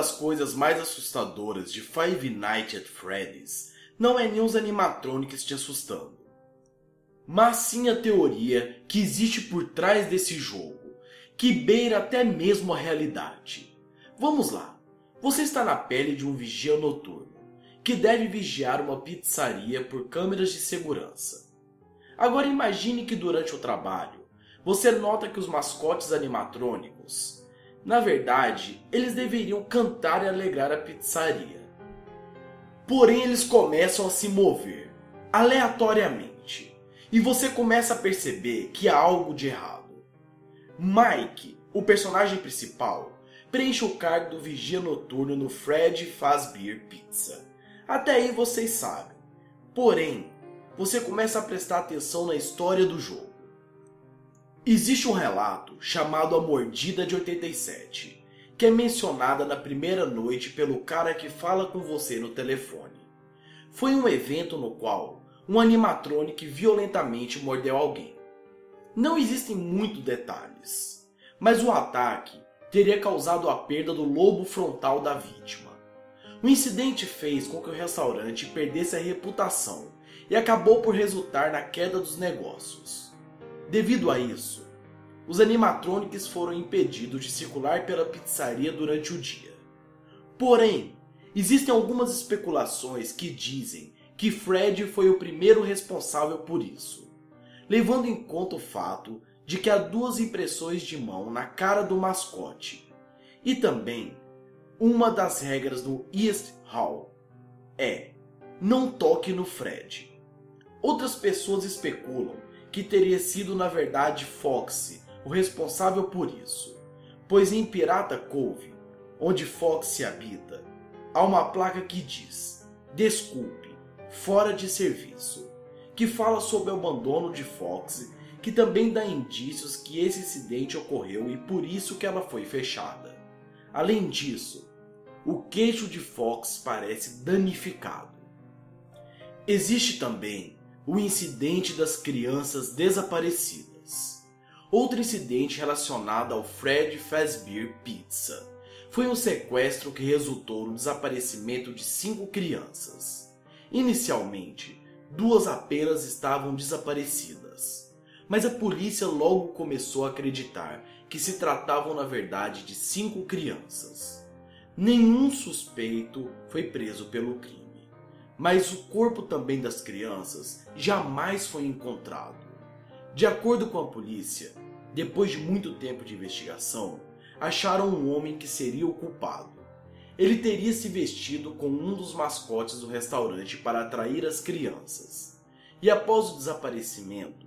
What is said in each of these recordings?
das coisas mais assustadoras de Five Nights at Freddy's não é nem os animatronics te assustando, mas sim a teoria que existe por trás desse jogo, que beira até mesmo a realidade. Vamos lá. Você está na pele de um vigia noturno, que deve vigiar uma pizzaria por câmeras de segurança. Agora imagine que durante o trabalho, você nota que os mascotes animatrônicos, na verdade, eles deveriam cantar e alegrar a pizzaria. Porém, eles começam a se mover, aleatoriamente, e você começa a perceber que há algo de errado. Mike, o personagem principal, preenche o cargo do vigia noturno no Fred Fazbear Pizza. Até aí vocês sabem. Porém, você começa a prestar atenção na história do jogo. Existe um relato chamado A Mordida de 87, que é mencionada na primeira noite pelo cara que fala com você no telefone. Foi um evento no qual um animatronic violentamente mordeu alguém. Não existem muitos detalhes, mas o ataque teria causado a perda do lobo frontal da vítima. O incidente fez com que o restaurante perdesse a reputação e acabou por resultar na queda dos negócios. Devido a isso, os animatronics foram impedidos de circular pela pizzaria durante o dia. Porém, existem algumas especulações que dizem que Fred foi o primeiro responsável por isso, levando em conta o fato de que há duas impressões de mão na cara do mascote. E também, uma das regras do East Hall é não toque no Fred. Outras pessoas especulam que teria sido na verdade Fox o responsável por isso, pois em Pirata Cove, onde Fox habita, há uma placa que diz: Desculpe, fora de serviço, que fala sobre o abandono de Fox que também dá indícios que esse incidente ocorreu e por isso que ela foi fechada. Além disso, o queixo de Fox parece danificado. Existe também o incidente das crianças desaparecidas. Outro incidente relacionado ao Fred Fazbear Pizza foi um sequestro que resultou no desaparecimento de cinco crianças. Inicialmente, duas apenas estavam desaparecidas mas a polícia logo começou a acreditar que se tratavam na verdade de cinco crianças. Nenhum suspeito foi preso pelo crime, mas o corpo também das crianças jamais foi encontrado. De acordo com a polícia, depois de muito tempo de investigação, acharam um homem que seria o culpado. Ele teria se vestido com um dos mascotes do restaurante para atrair as crianças. E após o desaparecimento,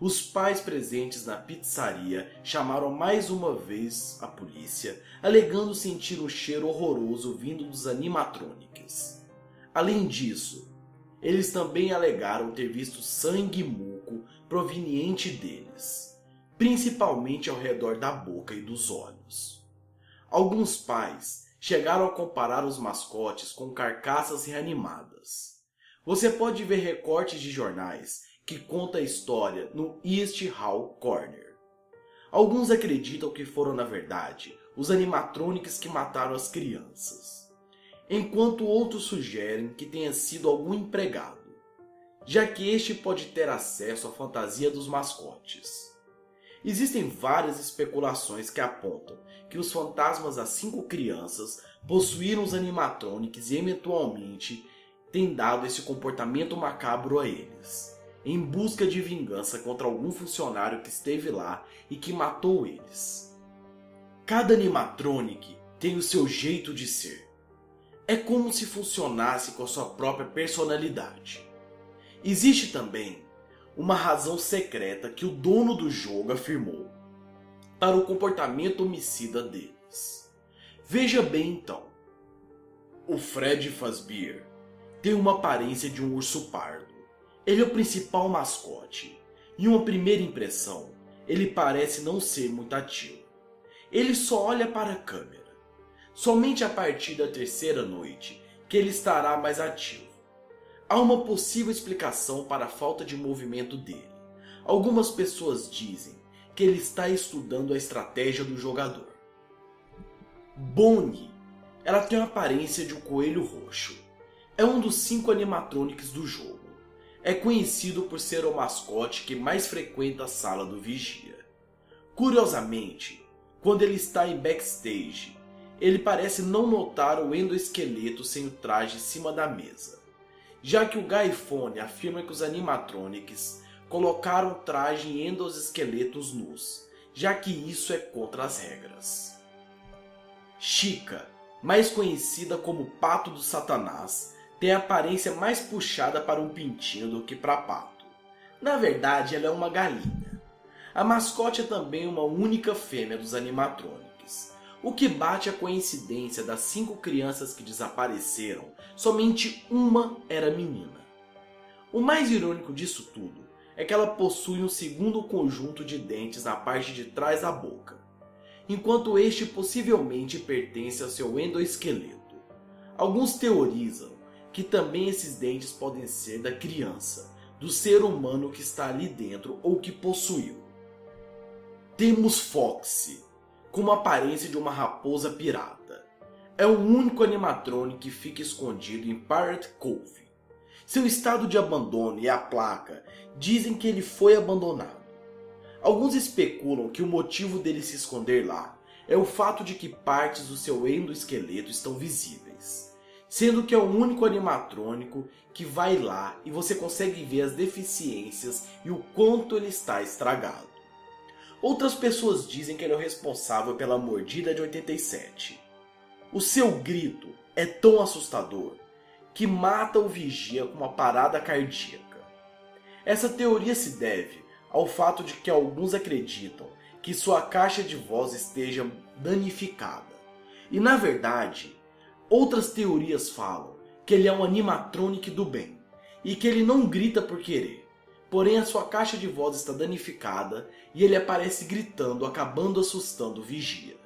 os pais presentes na pizzaria chamaram mais uma vez a polícia, alegando sentir um cheiro horroroso vindo dos animatronics. Além disso, eles também alegaram ter visto sangue e muco proveniente deles, principalmente ao redor da boca e dos olhos. Alguns pais chegaram a comparar os mascotes com carcaças reanimadas. Você pode ver recortes de jornais que conta a história no East Hall Corner. Alguns acreditam que foram, na verdade, os animatronics que mataram as crianças, enquanto outros sugerem que tenha sido algum empregado, já que este pode ter acesso à fantasia dos mascotes. Existem várias especulações que apontam que os fantasmas das cinco crianças possuíram os animatronics e eventualmente têm dado esse comportamento macabro a eles em busca de vingança contra algum funcionário que esteve lá e que matou eles. Cada animatronic tem o seu jeito de ser. É como se funcionasse com a sua própria personalidade. Existe também uma razão secreta que o dono do jogo afirmou para o comportamento homicida deles. Veja bem então. O Fred Fazbear tem uma aparência de um urso pardo ele é o principal mascote. Em uma primeira impressão, ele parece não ser muito ativo. Ele só olha para a câmera. Somente a partir da terceira noite que ele estará mais ativo. Há uma possível explicação para a falta de movimento dele. Algumas pessoas dizem que ele está estudando a estratégia do jogador. Bong Ela tem a aparência de um coelho roxo. É um dos cinco animatronics do jogo. É conhecido por ser o mascote que mais frequenta a sala do vigia. Curiosamente, quando ele está em backstage, ele parece não notar o endoesqueleto sem o traje em cima da mesa, já que o Gaifone afirma que os animatronics colocaram o traje em endosqueletos nus, já que isso é contra as regras. Chica, mais conhecida como Pato do Satanás, tem a aparência mais puxada para um pintinho do que para pato. Na verdade, ela é uma galinha. A mascote é também uma única fêmea dos animatronics, o que bate a coincidência das cinco crianças que desapareceram, somente uma era menina. O mais irônico disso tudo é que ela possui um segundo conjunto de dentes na parte de trás da boca, enquanto este possivelmente pertence ao seu endoesqueleto. Alguns teorizam que também esses dentes podem ser da criança, do ser humano que está ali dentro ou que possuiu. Temos Foxy, com a aparência de uma raposa pirata. É o único animatrônico que fica escondido em Pirate Cove. Seu estado de abandono e a placa dizem que ele foi abandonado. Alguns especulam que o motivo dele se esconder lá é o fato de que partes do seu endoesqueleto estão visíveis, sendo que é o único animatrônico que vai lá e você consegue ver as deficiências e o quanto ele está estragado. Outras pessoas dizem que ele é o responsável pela mordida de 87. O seu grito é tão assustador que mata o vigia com uma parada cardíaca. Essa teoria se deve ao fato de que alguns acreditam que sua caixa de voz esteja danificada. E na verdade, outras teorias falam que ele é um animatronic do bem e que ele não grita por querer. Porém, a sua caixa de voz está danificada e ele aparece gritando, acabando assustando o vigia.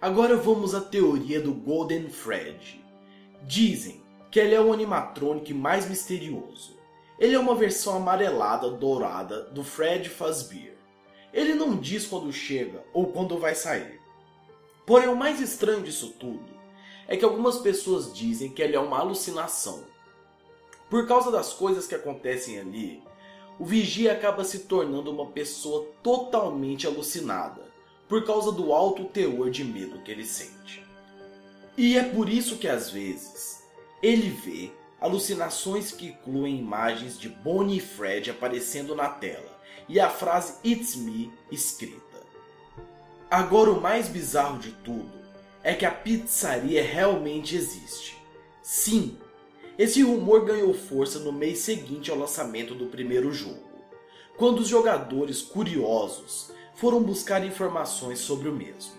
Agora vamos à teoria do Golden Fred. Dizem que ele é o animatronic mais misterioso ele é uma versão amarelada dourada do Fred Fazbear. Ele não diz quando chega ou quando vai sair. Porém, o mais estranho disso tudo é que algumas pessoas dizem que ele é uma alucinação. Por causa das coisas que acontecem ali, o vigia acaba se tornando uma pessoa totalmente alucinada, por causa do alto teor de medo que ele sente. E é por isso que às vezes ele vê alucinações que incluem imagens de Bonnie e Fred aparecendo na tela e a frase It's Me escrita. Agora o mais bizarro de tudo é que a pizzaria realmente existe. Sim, esse rumor ganhou força no mês seguinte ao lançamento do primeiro jogo, quando os jogadores curiosos foram buscar informações sobre o mesmo.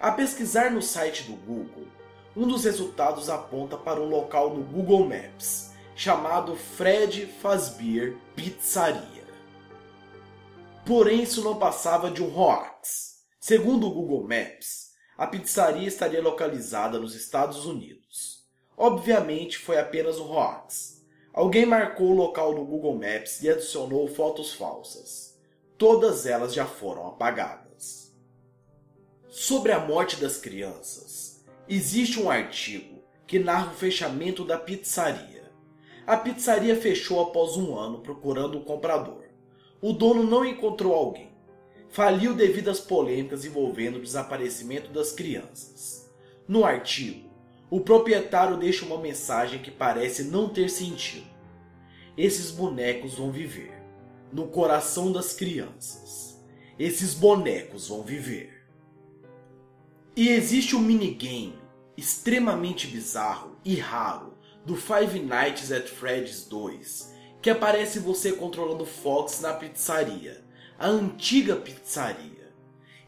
A pesquisar no site do Google, um dos resultados aponta para um local no Google Maps, chamado Fred Fazbear Pizzaria. Porém, isso não passava de um hoax. Segundo o Google Maps, a pizzaria estaria localizada nos Estados Unidos. Obviamente, foi apenas um hoax. Alguém marcou o local no Google Maps e adicionou fotos falsas. Todas elas já foram apagadas. Sobre a morte das crianças, Existe um artigo que narra o fechamento da pizzaria. A pizzaria fechou após um ano procurando um comprador. O dono não encontrou alguém. Faliu devido às polêmicas envolvendo o desaparecimento das crianças. No artigo, o proprietário deixa uma mensagem que parece não ter sentido. Esses bonecos vão viver no coração das crianças. Esses bonecos vão viver. E existe um minigame extremamente bizarro e raro do Five Nights at Freddy's 2, que aparece você controlando Fox na pizzaria, a antiga pizzaria.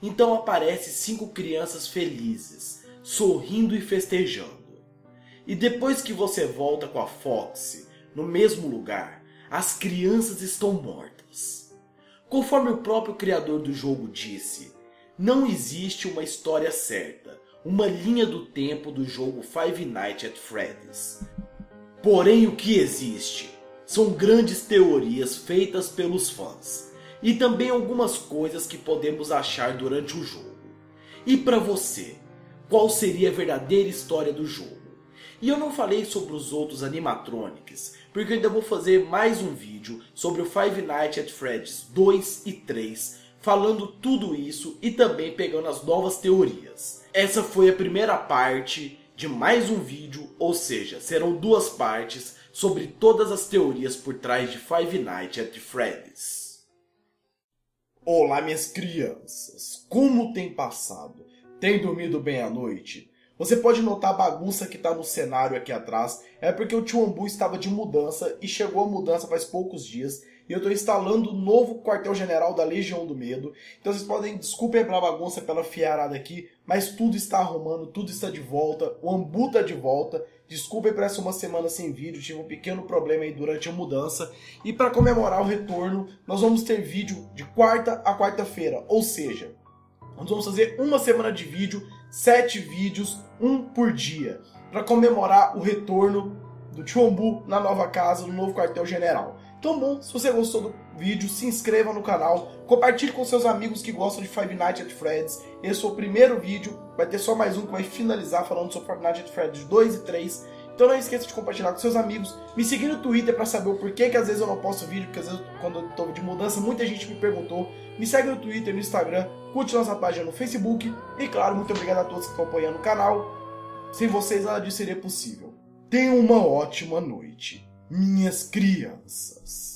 Então aparece cinco crianças felizes, sorrindo e festejando. E depois que você volta com a Fox no mesmo lugar, as crianças estão mortas. Conforme o próprio criador do jogo disse, não existe uma história certa, uma linha do tempo do jogo Five Nights at Freddy's. Porém, o que existe são grandes teorias feitas pelos fãs e também algumas coisas que podemos achar durante o jogo. E para você, qual seria a verdadeira história do jogo. E eu não falei sobre os outros animatronics, porque eu ainda vou fazer mais um vídeo sobre o Five Nights at Freddy's 2 e 3, falando tudo isso e também pegando as novas teorias. Essa foi a primeira parte de mais um vídeo, ou seja, serão duas partes sobre todas as teorias por trás de Five Nights at Freddy's. Olá minhas crianças, como tem passado? Tem dormido bem à noite? Você pode notar a bagunça que está no cenário aqui atrás, é porque o tio Ambu estava de mudança e chegou a mudança faz poucos dias e eu estou instalando o novo quartel-general da Legião do Medo. Então vocês podem, desculpem a bagunça pela fiarada aqui, mas tudo está arrumando, tudo está de volta, o Ambu está de volta. Desculpem por essa uma semana sem vídeo, tive um pequeno problema aí durante a mudança. E para comemorar o retorno, nós vamos ter vídeo de quarta a quarta-feira, ou seja, nós vamos fazer uma semana de vídeo, sete vídeos, um por dia, para comemorar o retorno do Tio na nova casa, no novo quartel-general. Então, bom, se você gostou do vídeo, se inscreva no canal, compartilhe com seus amigos que gostam de Five Nights at Freddy's. Esse é o primeiro vídeo, vai ter só mais um que vai finalizar falando sobre Five Nights at Freddy's 2 e 3. Então não esqueça de compartilhar com seus amigos, me seguir no Twitter para saber o porquê que às vezes eu não posto vídeo, porque às vezes quando eu tô de mudança muita gente me perguntou. Me segue no Twitter, no Instagram, curte nossa página no Facebook e claro, muito obrigado a todos que estão apoiando o canal. Sem vocês nada disso seria possível. Tenham uma ótima noite, minhas crianças.